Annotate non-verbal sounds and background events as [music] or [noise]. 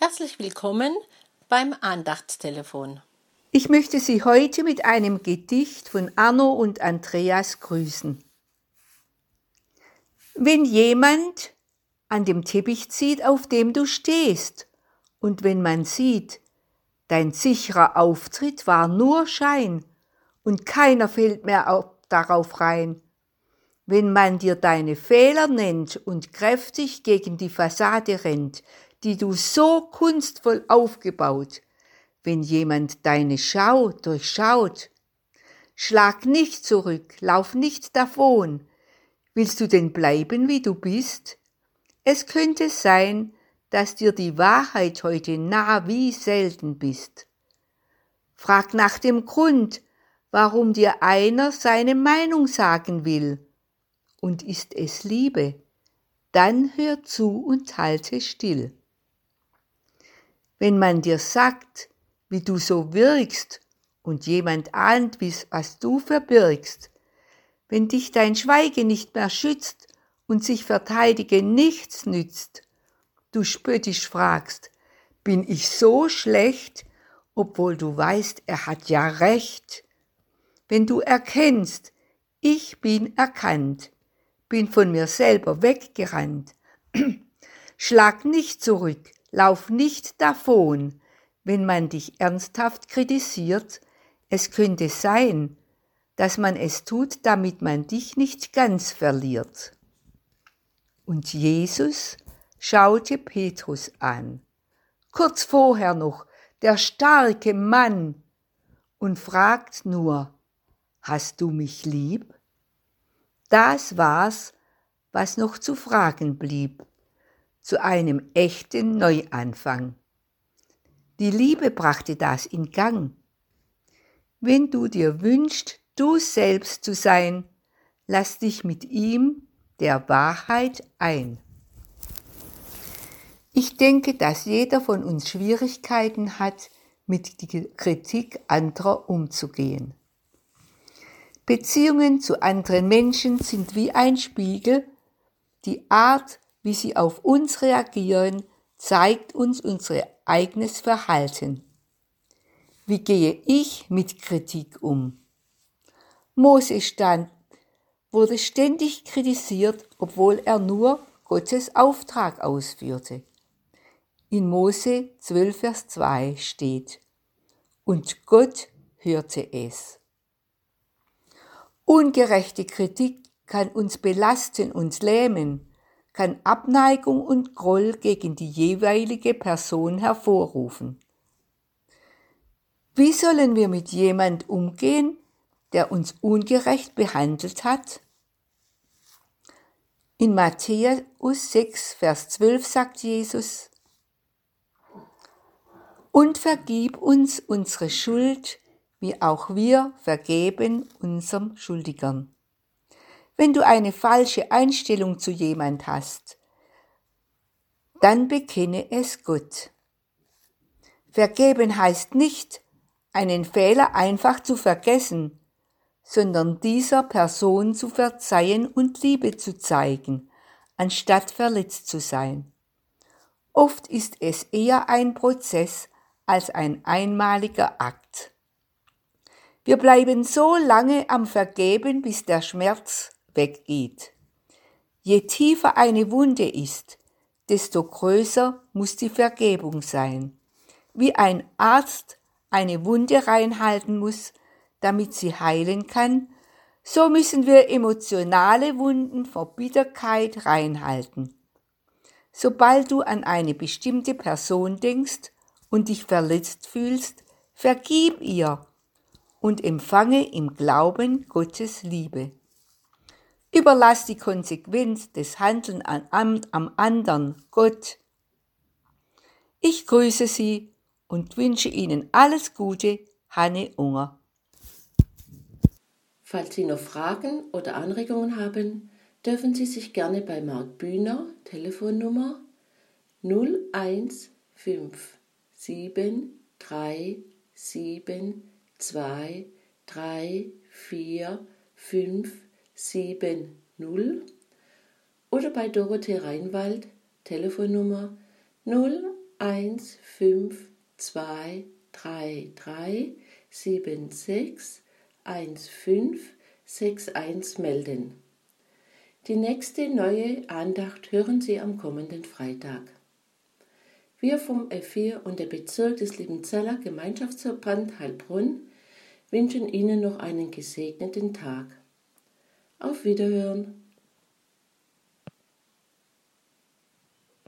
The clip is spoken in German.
Herzlich willkommen beim Andachtstelefon. Ich möchte Sie heute mit einem Gedicht von Arno und Andreas grüßen. Wenn jemand an dem Teppich zieht, auf dem du stehst, und wenn man sieht, dein sicherer Auftritt war nur Schein, und keiner fällt mehr auf, darauf rein, wenn man dir deine Fehler nennt und kräftig gegen die Fassade rennt, die du so kunstvoll aufgebaut, wenn jemand deine Schau durchschaut. Schlag nicht zurück, lauf nicht davon. Willst du denn bleiben, wie du bist? Es könnte sein, dass dir die Wahrheit heute nah wie selten bist. Frag nach dem Grund, warum dir einer seine Meinung sagen will. Und ist es Liebe, dann hör zu und halte still. Wenn man dir sagt, wie du so wirkst und jemand ahnt, was du verbirgst, wenn dich dein Schweigen nicht mehr schützt und sich verteidigen nichts nützt, du spöttisch fragst, bin ich so schlecht, obwohl du weißt, er hat ja recht. Wenn du erkennst, ich bin erkannt, bin von mir selber weggerannt, [clears throat] schlag nicht zurück, Lauf nicht davon, wenn man dich ernsthaft kritisiert, es könnte sein, dass man es tut, damit man dich nicht ganz verliert. Und Jesus schaute Petrus an, kurz vorher noch, der starke Mann, und fragt nur, hast du mich lieb? Das war's, was noch zu fragen blieb zu einem echten Neuanfang. Die Liebe brachte das in Gang. Wenn du dir wünschst, du selbst zu sein, lass dich mit ihm der Wahrheit ein. Ich denke, dass jeder von uns Schwierigkeiten hat, mit der Kritik anderer umzugehen. Beziehungen zu anderen Menschen sind wie ein Spiegel. Die Art, wie sie auf uns reagieren, zeigt uns unser eigenes Verhalten. Wie gehe ich mit Kritik um? Mose stand, wurde ständig kritisiert, obwohl er nur Gottes Auftrag ausführte. In Mose 12, Vers 2 steht, und Gott hörte es. Ungerechte Kritik kann uns belasten und lähmen, kann Abneigung und Groll gegen die jeweilige Person hervorrufen. Wie sollen wir mit jemand umgehen, der uns ungerecht behandelt hat? In Matthäus 6, Vers 12 sagt Jesus, und vergib uns unsere Schuld, wie auch wir vergeben unserem Schuldigern wenn du eine falsche Einstellung zu jemand hast, dann bekenne es Gott. Vergeben heißt nicht, einen Fehler einfach zu vergessen, sondern dieser Person zu verzeihen und Liebe zu zeigen, anstatt verletzt zu sein. Oft ist es eher ein Prozess als ein einmaliger Akt. Wir bleiben so lange am Vergeben, bis der Schmerz weggeht. Je tiefer eine Wunde ist, desto größer muss die Vergebung sein. Wie ein Arzt eine Wunde reinhalten muss, damit sie heilen kann, so müssen wir emotionale Wunden vor Bitterkeit reinhalten. Sobald du an eine bestimmte Person denkst und dich verletzt fühlst, vergib ihr und empfange im Glauben Gottes Liebe. Überlass die Konsequenz des Handelns am, am anderen Gott. Ich grüße Sie und wünsche Ihnen alles Gute, Hanne Unger. Falls Sie noch Fragen oder Anregungen haben, dürfen Sie sich gerne bei Marc Bühner, Telefonnummer 01573723455 70 oder bei Dorothee Reinwald Telefonnummer 0 1 5 2 3 3 7 6 1 5 6 1 melden. Die nächste neue Andacht hören Sie am kommenden Freitag. Wir vom F4 und der Bezirk des Liebenzeller Gemeinschaftsverband Heilbronn wünschen Ihnen noch einen gesegneten Tag. Auf Wiederhören!